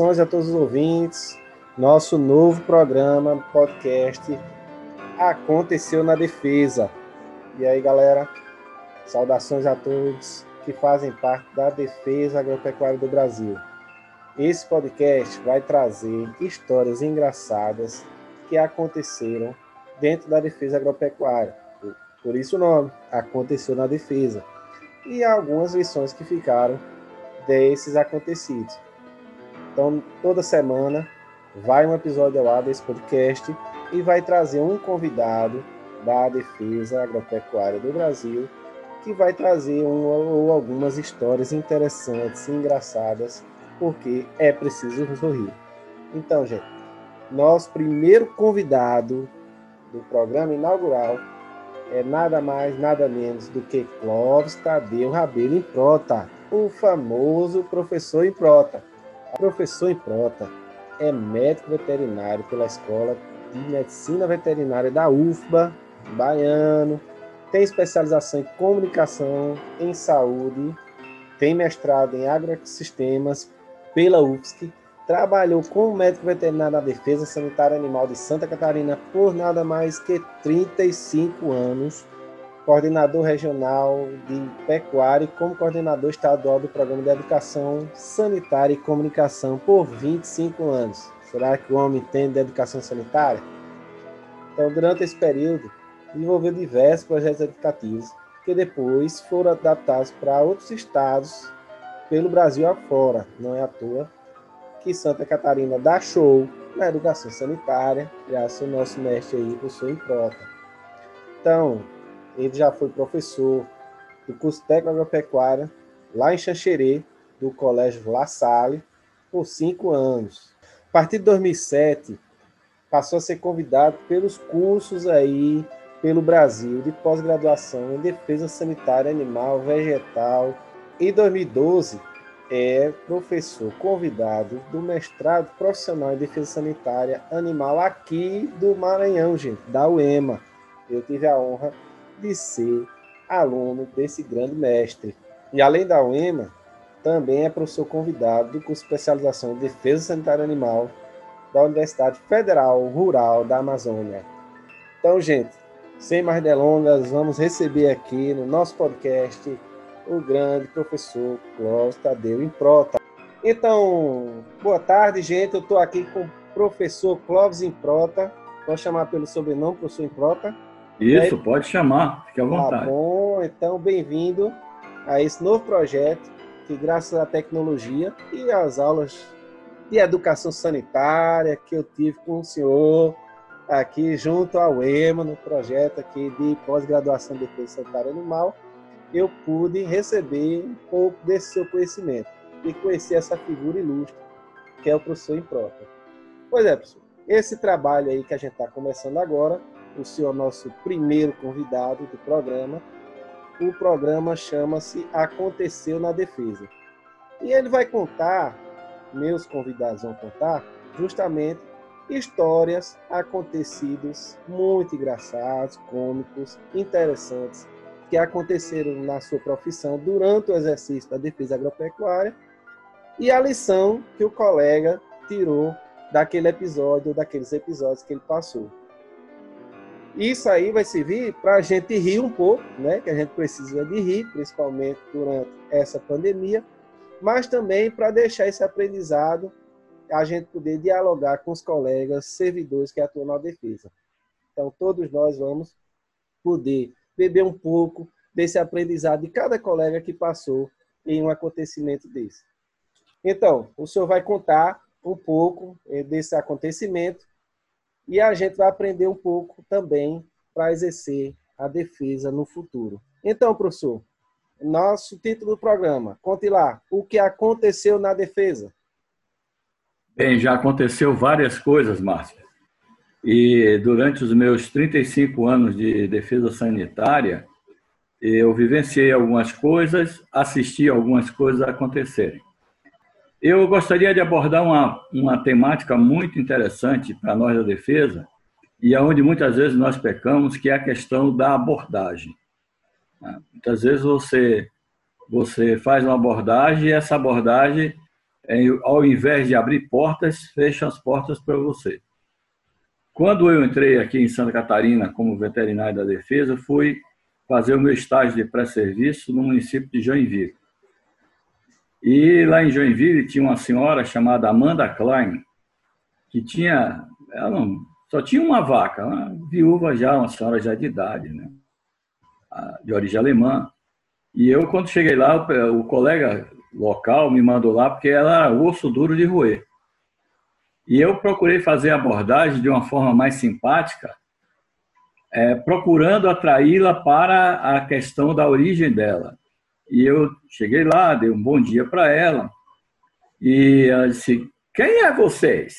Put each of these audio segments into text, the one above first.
Saudações a todos os ouvintes. Nosso novo programa, podcast, aconteceu na defesa. E aí, galera, saudações a todos que fazem parte da defesa agropecuária do Brasil. Esse podcast vai trazer histórias engraçadas que aconteceram dentro da defesa agropecuária. Por isso o nome, aconteceu na defesa. E algumas lições que ficaram desses acontecidos. Então, toda semana vai um episódio ar desse podcast e vai trazer um convidado da defesa agropecuária do Brasil que vai trazer uma ou algumas histórias interessantes e engraçadas, porque é preciso sorrir. Então, gente, nosso primeiro convidado do programa inaugural é nada mais, nada menos do que Clóvis Tadeu Rabelo Improta, o famoso professor Improta. Professor Improta é médico veterinário pela Escola de Medicina Veterinária da UFBA, baiano, tem especialização em comunicação, em saúde, tem mestrado em agroecossistemas pela UFSC, trabalhou como médico veterinário da Defesa Sanitária Animal de Santa Catarina por nada mais que 35 anos, coordenador regional de pecuária e como coordenador estadual do Programa de Educação Sanitária e Comunicação por 25 anos. Será que o homem entende de educação sanitária? Então, durante esse período, desenvolveu diversos projetos educativos que depois foram adaptados para outros estados pelo Brasil afora. Não é à toa que Santa Catarina dá show na educação sanitária, graças ao nosso mestre aí, professor Improta. Então, ele já foi professor do curso técnico agropecuária lá em Xanxerê, do Colégio La Salle, por cinco anos. A partir de 2007, passou a ser convidado pelos cursos aí pelo Brasil de pós-graduação em defesa sanitária animal, vegetal. Em 2012, é professor convidado do mestrado profissional em defesa sanitária animal aqui do Maranhão, gente, da UEMA. Eu tive a honra de ser aluno desse grande mestre. E além da UEMA, também é professor convidado do curso de especialização em defesa sanitária animal da Universidade Federal Rural da Amazônia. Então, gente, sem mais delongas, vamos receber aqui no nosso podcast o grande professor Clóvis Tadeu Improta. Então, boa tarde, gente. Eu estou aqui com o professor Clóvis Improta. Vou chamar pelo sobrenome, professor Improta. Isso, aí... pode chamar, fique à tá vontade. Tá bom, então bem-vindo a esse novo projeto que, graças à tecnologia e às aulas de educação sanitária que eu tive com o senhor aqui junto ao EMA, no projeto aqui de pós-graduação de defesa sanitária animal, eu pude receber um pouco desse seu conhecimento e conhecer essa figura ilustre que é o professor Improta. Pois é, professor, esse trabalho aí que a gente está começando agora, o senhor nosso primeiro convidado do programa, o programa chama-se Aconteceu na Defesa. E ele vai contar, meus convidados vão contar, justamente histórias, acontecidos muito engraçados, cômicos, interessantes, que aconteceram na sua profissão durante o exercício da defesa agropecuária e a lição que o colega tirou daquele episódio, daqueles episódios que ele passou. Isso aí vai servir para a gente rir um pouco, né? Que a gente precisa de rir, principalmente durante essa pandemia, mas também para deixar esse aprendizado, a gente poder dialogar com os colegas servidores que atuam na defesa. Então, todos nós vamos poder beber um pouco desse aprendizado de cada colega que passou em um acontecimento desse. Então, o senhor vai contar um pouco eh, desse acontecimento e a gente vai aprender um pouco também para exercer a defesa no futuro. Então, professor, nosso título do programa, conte lá, o que aconteceu na defesa? Bem, já aconteceu várias coisas, Márcia. E durante os meus 35 anos de defesa sanitária, eu vivenciei algumas coisas, assisti algumas coisas acontecerem. Eu gostaria de abordar uma, uma temática muito interessante para nós da defesa, e aonde muitas vezes nós pecamos, que é a questão da abordagem. Muitas vezes você, você faz uma abordagem e essa abordagem ao invés de abrir portas, fecham as portas para você. Quando eu entrei aqui em Santa Catarina como veterinário da defesa, fui fazer o meu estágio de pré-serviço no município de Joinville. E lá em Joinville tinha uma senhora chamada Amanda Klein, que tinha, ela não, só tinha uma vaca, uma viúva já, uma senhora já de idade, né? de origem alemã. E eu, quando cheguei lá, o colega local me mandou lá porque ela era osso duro de roer. E eu procurei fazer a abordagem de uma forma mais simpática, é, procurando atraí-la para a questão da origem dela. E eu cheguei lá, dei um bom dia para ela, e ela disse: Quem é vocês?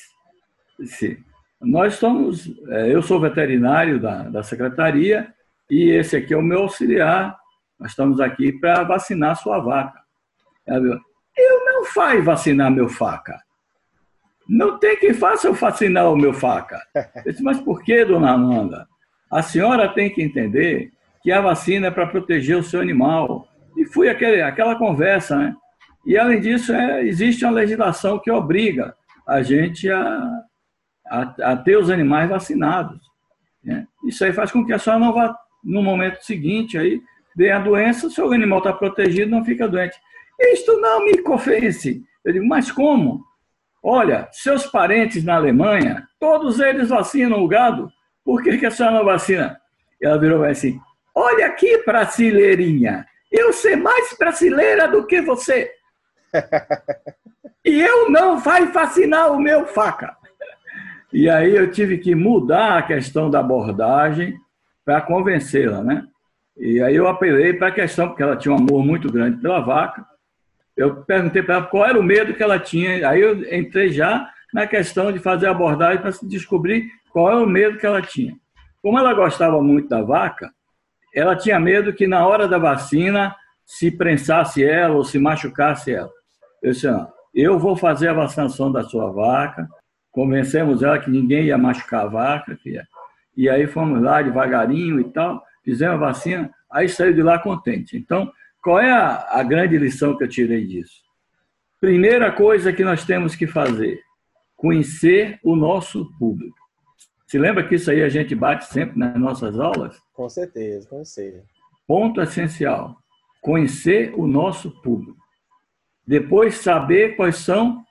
Disse, Nós somos, é, eu sou veterinário da, da secretaria, e esse aqui é o meu auxiliar. Nós estamos aqui para vacinar sua vaca. Ela, eu não faço vacinar meu faca. Não tem quem faça eu fascinar o meu faca. Eu disse, mas por que, dona Amanda? A senhora tem que entender que a vacina é para proteger o seu animal. E foi aquele, aquela conversa, né? E, além disso, é, existe uma legislação que obriga a gente a, a, a ter os animais vacinados. Né? Isso aí faz com que a senhora não vá, no momento seguinte, aí, dê a doença, o animal está protegido, não fica doente. Isto não me convence. Eu digo, mas como? Olha, seus parentes na Alemanha, todos eles vacinam o gado. Por que, que a senhora não vacina? Ela virou assim: Olha aqui, brasileirinha, eu sei mais brasileira do que você. e eu não vai vacinar o meu faca. E aí eu tive que mudar a questão da abordagem para convencê-la, né? E aí eu apelei para a questão, porque ela tinha um amor muito grande pela vaca, eu perguntei para ela qual era o medo que ela tinha. Aí eu entrei já na questão de fazer a abordagem para descobrir qual era o medo que ela tinha. Como ela gostava muito da vaca, ela tinha medo que na hora da vacina se prensasse ela ou se machucasse ela. Eu disse, não, eu vou fazer a vacinação da sua vaca. Convencemos ela que ninguém ia machucar a vaca. E aí fomos lá devagarinho e tal, fizemos a vacina, aí saiu de lá contente. Então, qual é a, a grande lição que eu tirei disso? Primeira coisa que nós temos que fazer: conhecer o nosso público. Se lembra que isso aí a gente bate sempre nas nossas aulas? Com certeza, com certeza. Ponto essencial: conhecer o nosso público. Depois, saber quais são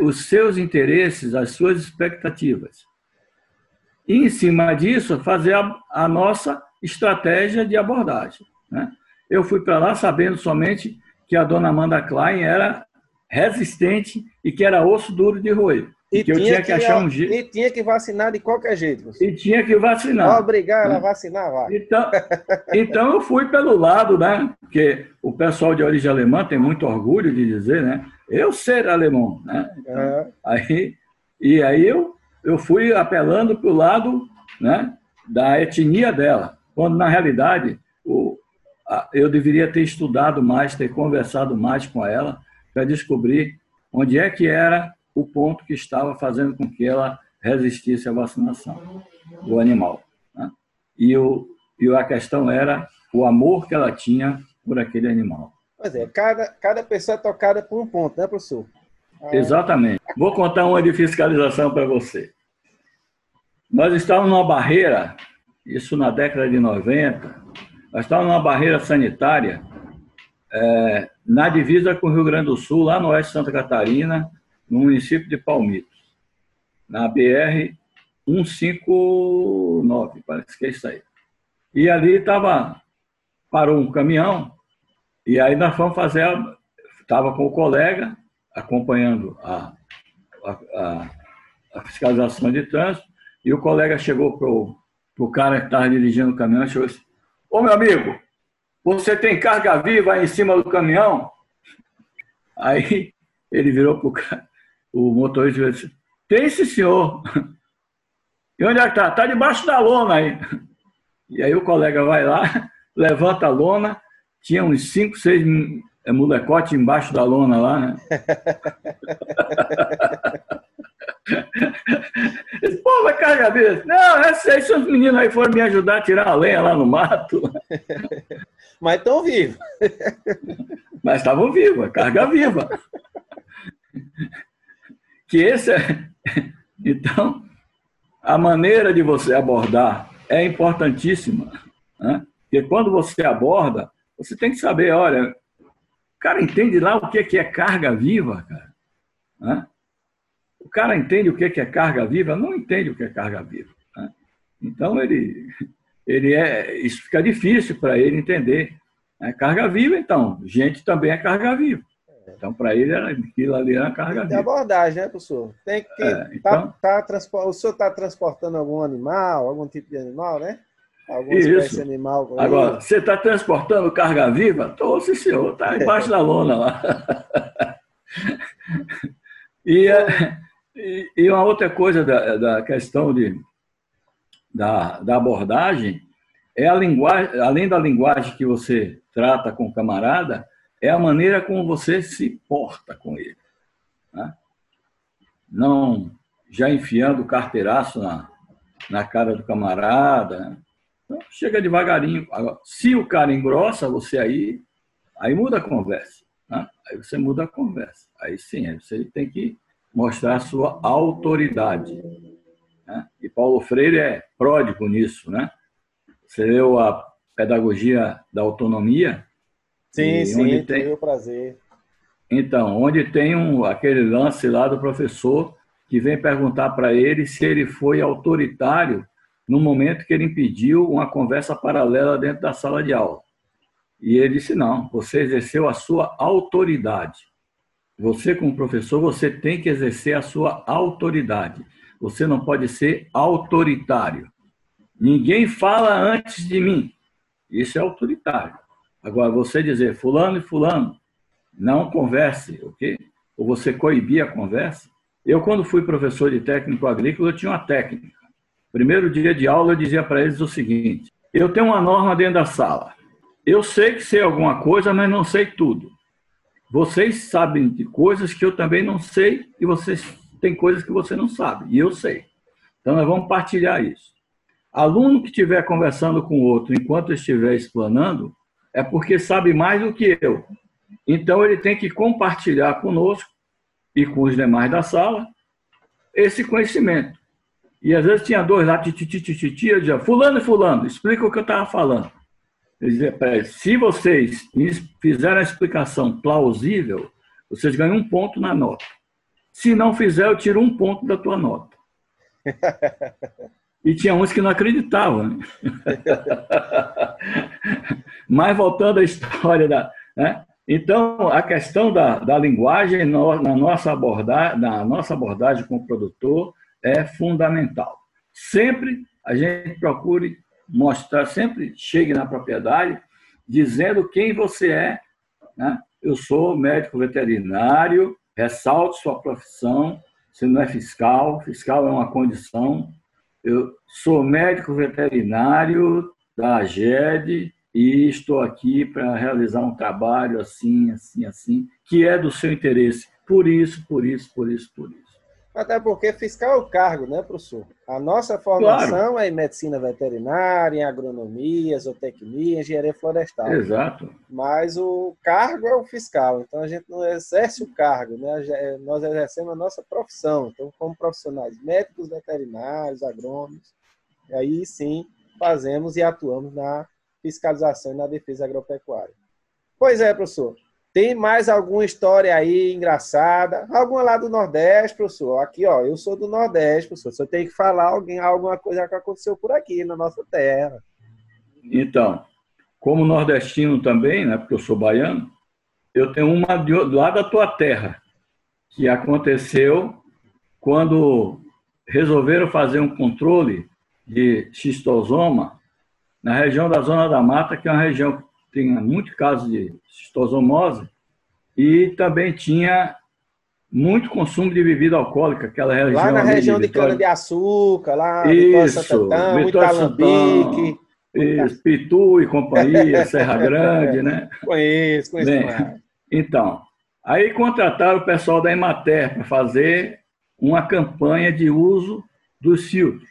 os seus interesses, as suas expectativas. E, em cima disso, fazer a, a nossa estratégia de abordagem. Né? Eu fui para lá sabendo somente que a dona Amanda Klein era resistente e que era osso duro de roer. E que eu tinha que, que achar um jeito. E tinha que vacinar de qualquer jeito. E tinha que vacinar. Obrigar ela a vacinar, vai. Então, então eu fui pelo lado, né? Porque o pessoal de origem alemã tem muito orgulho de dizer, né? Eu ser alemão, né? Então, aí, e aí eu, eu fui apelando para o lado né, da etnia dela, quando na realidade o, ah, eu deveria ter estudado mais, ter conversado mais com ela para descobrir onde é que era o ponto que estava fazendo com que ela resistisse à vacinação do animal. Né? E, o, e a questão era o amor que ela tinha por aquele animal. Pois é, cada, cada pessoa é tocada por um ponto, né, professor? Ah. Exatamente. Vou contar uma de fiscalização para você. Nós estávamos numa barreira, isso na década de 90, nós estávamos numa barreira sanitária é, na divisa com o Rio Grande do Sul, lá no oeste de Santa Catarina, no município de Palmitos, na BR 159, parece que é isso aí. E ali estava, parou um caminhão, e aí nós fomos fazer, estava com o colega acompanhando a, a, a, fiscalização de trânsito, e o colega chegou para o cara que estava dirigindo o caminhão e chegou assim, Ô meu amigo, você tem carga viva aí em cima do caminhão? Aí ele virou para o motorista e disse: Tem sim, senhor. E onde é que está? Está debaixo da lona aí. E aí o colega vai lá, levanta a lona, tinha uns 5, 6 molecotes embaixo da lona lá, né? Pô, vai carregar vez. Não, esses são os meninos aí foram me ajudar a tirar a lenha lá no mato. Mas estão vivos. Mas estavam vivos, é carga viva. Que esse é. Então, a maneira de você abordar é importantíssima. Né? Porque quando você aborda, você tem que saber, olha, o cara entende lá o que é carga viva, cara. Né? O cara entende o que é carga viva? Não entende o que é carga viva. Né? Então, ele, ele é, isso fica difícil para ele entender. Né? Carga viva, então, gente também é carga viva. Então, para ele, aquilo ali era carga viva. Tem abordagem, né, professor? Tem que. É, tá, então... tá, tá, o senhor está transportando algum animal, algum tipo de animal, né? Alguma espécie animal. Agora, você está transportando carga viva? Estou, sim, senhor. Está embaixo da lona lá. e, e, e, uma outra coisa da, da questão de, da, da abordagem é a linguagem, além da linguagem que você trata com o camarada, é a maneira como você se porta com ele. Né? Não já enfiando o carteiraço na, na cara do camarada. Né? Então, chega devagarinho. Agora, se o cara engrossa você aí, aí muda a conversa. Né? Aí você muda a conversa. Aí sim, aí você tem que mostrar a sua autoridade. Né? E Paulo Freire é pródigo nisso. Né? Você leu a pedagogia da autonomia, Sim, e sim, tem... tive o prazer. Então, onde tem um, aquele lance lá do professor que vem perguntar para ele se ele foi autoritário no momento que ele impediu uma conversa paralela dentro da sala de aula. E ele disse: não, você exerceu a sua autoridade. Você, como professor, você tem que exercer a sua autoridade. Você não pode ser autoritário. Ninguém fala antes de mim. Isso é autoritário. Agora, você dizer fulano e fulano, não converse, ok? Ou você coibir a conversa. Eu, quando fui professor de técnico agrícola, eu tinha uma técnica. Primeiro dia de aula, eu dizia para eles o seguinte: eu tenho uma norma dentro da sala. Eu sei que sei alguma coisa, mas não sei tudo. Vocês sabem de coisas que eu também não sei e vocês têm coisas que você não sabe, e eu sei. Então, nós vamos partilhar isso. Aluno que estiver conversando com outro enquanto estiver explanando, é porque sabe mais do que eu. Então ele tem que compartilhar conosco e com os demais da sala esse conhecimento. E às vezes tinha dois lá, tititi, eu dizia, fulano e fulano, explica o que eu estava falando. Eu dizia se vocês fizerem a explicação plausível, vocês ganham um ponto na nota. Se não fizer, eu tiro um ponto da tua nota. E tinha uns que não acreditavam. Né? Mas voltando à história da. Né? Então, a questão da, da linguagem na nossa, abordagem, na nossa abordagem com o produtor é fundamental. Sempre a gente procure mostrar, sempre chegue na propriedade dizendo quem você é. Né? Eu sou médico veterinário, ressalte sua profissão, você não é fiscal, fiscal é uma condição, eu sou médico veterinário da AGED e estou aqui para realizar um trabalho assim, assim, assim, que é do seu interesse. Por isso, por isso, por isso, por isso. Até porque fiscal é o cargo, né, professor? A nossa formação claro. é em medicina veterinária, em agronomia, zootecnia, engenharia florestal. Exato. Mas o cargo é o fiscal, então a gente não exerce o cargo, né? Nós exercemos a nossa profissão. Então, como profissionais médicos, veterinários, agrônomos, aí sim fazemos e atuamos na fiscalização e na defesa agropecuária. Pois é, professor. Tem mais alguma história aí engraçada? Alguma lá do Nordeste, professor? Aqui, ó, eu sou do Nordeste, professor. Você tem que falar alguém, alguma coisa que aconteceu por aqui, na nossa terra. Então, como nordestino também, né, porque eu sou baiano, eu tenho uma de, lá da tua terra, que aconteceu quando resolveram fazer um controle de xistosoma na região da Zona da Mata, que é uma região tinha muito caso de cistosomose e também tinha muito consumo de bebida alcoólica, aquela região. Lá na região de, de cana-de-açúcar, lá Isso, Santantão, muito alambique. Isso, Pitu e companhia, Serra Grande, né? Conheço, conheço. Bem, então, aí contrataram o pessoal da Emater para fazer uma campanha de uso dos filtros.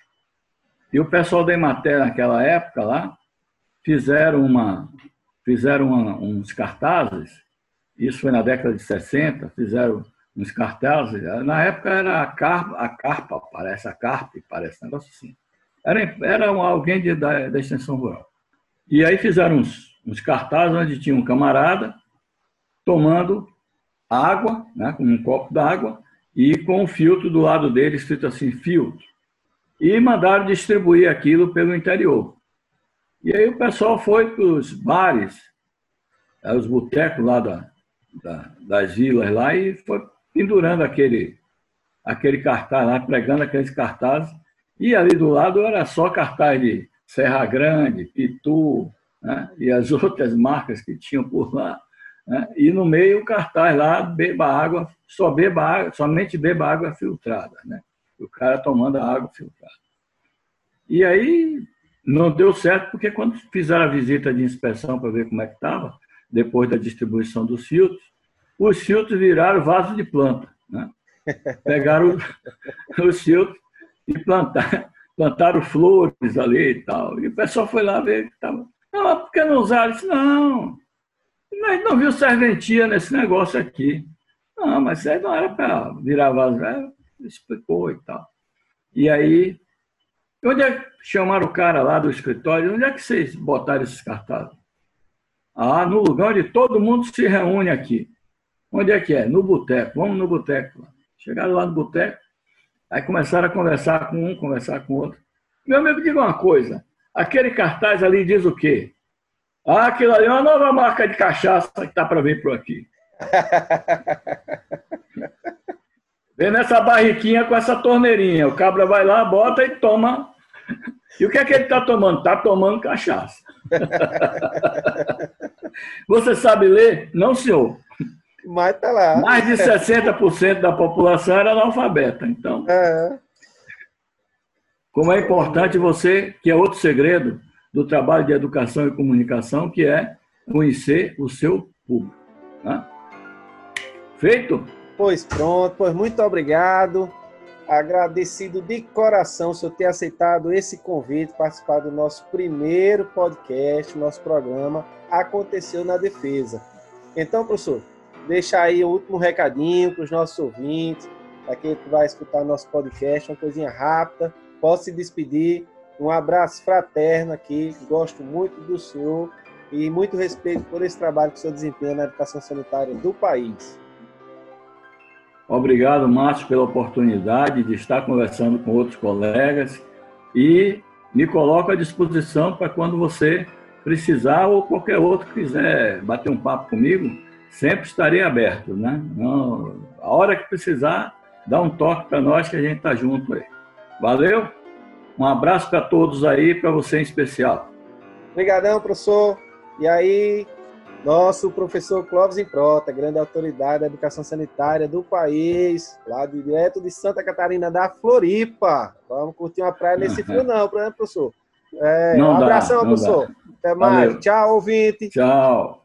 E o pessoal da Emater, naquela época lá, fizeram uma, fizeram uma, uns cartazes, isso foi na década de 60, fizeram nos cartazes. Na época era a carpa, a carpa parece, a carpe, parece, um negócio assim. Era, era alguém de, da, da extensão rural. E aí fizeram uns, uns cartazes onde tinha um camarada tomando água, né, com um copo d'água, e com um filtro do lado dele escrito assim, filtro. E mandaram distribuir aquilo pelo interior. E aí o pessoal foi para os bares, eh, os botecos lá da, da, das vilas lá, e foi pendurando aquele, aquele cartaz lá, pregando aqueles cartazes. E ali do lado era só cartaz de Serra Grande, Pitu, né? e as outras marcas que tinham por lá. Né? E no meio o cartaz lá, beba água, só beba água, somente beba água filtrada. Né? O cara tomando a água filtrada. E aí não deu certo, porque quando fizeram a visita de inspeção para ver como é que estava, depois da distribuição dos filtros, os filtros viraram vaso de planta. Né? Pegaram os filtros e plantaram, plantaram flores ali e tal. E o pessoal foi lá ver que estava. Não, por que não usaram? disse, não, mas não viu serventia nesse negócio aqui. Não, mas isso aí não era para virar vaso. Explicou e tal. E aí, onde é que chamaram o cara lá do escritório? Onde é que vocês botaram esses cartazes? Ah, no lugar onde todo mundo se reúne aqui. Onde é que é? No boteco. Vamos no boteco. Chegaram lá no boteco, aí começaram a conversar com um, conversar com outro. Meu amigo, diga uma coisa. Aquele cartaz ali diz o quê? Ah, aquilo ali é uma nova marca de cachaça que está para vir por aqui. Vem nessa barriquinha com essa torneirinha. O cabra vai lá, bota e toma. E o que é que ele está tomando? Está tomando cachaça. Você sabe ler? Não, senhor. Mas tá lá. Mais de 60% da população era analfabeta. Então, é. como é importante você, que é outro segredo do trabalho de educação e comunicação, que é conhecer o seu público. Né? Feito? Pois pronto, pois muito obrigado. Agradecido de coração senhor ter aceitado esse convite, participar do nosso primeiro podcast, nosso programa Aconteceu na Defesa. Então, professor, deixar aí o último recadinho para os nossos ouvintes, aquele que vai escutar nosso podcast, uma coisinha rápida. Posso se despedir. Um abraço fraterno aqui. Gosto muito do senhor e muito respeito por esse trabalho que o senhor desempenha na educação sanitária do país. Obrigado, Márcio, pela oportunidade de estar conversando com outros colegas e me coloco à disposição para quando você precisar ou qualquer outro quiser bater um papo comigo, sempre estarei aberto, né? Não, a hora que precisar, dá um toque para nós que a gente está junto aí. Valeu? Um abraço para todos aí, para você em especial. Obrigadão, professor. E aí, nosso professor Clóvis Improta, grande autoridade da educação sanitária do país, lá direto de Santa Catarina da Floripa. Vamos curtir uma praia nesse frio, não, professor? É, não um abração, dá, professor. Dá. Até mais. Valeu. Tchau, ouvinte. Tchau.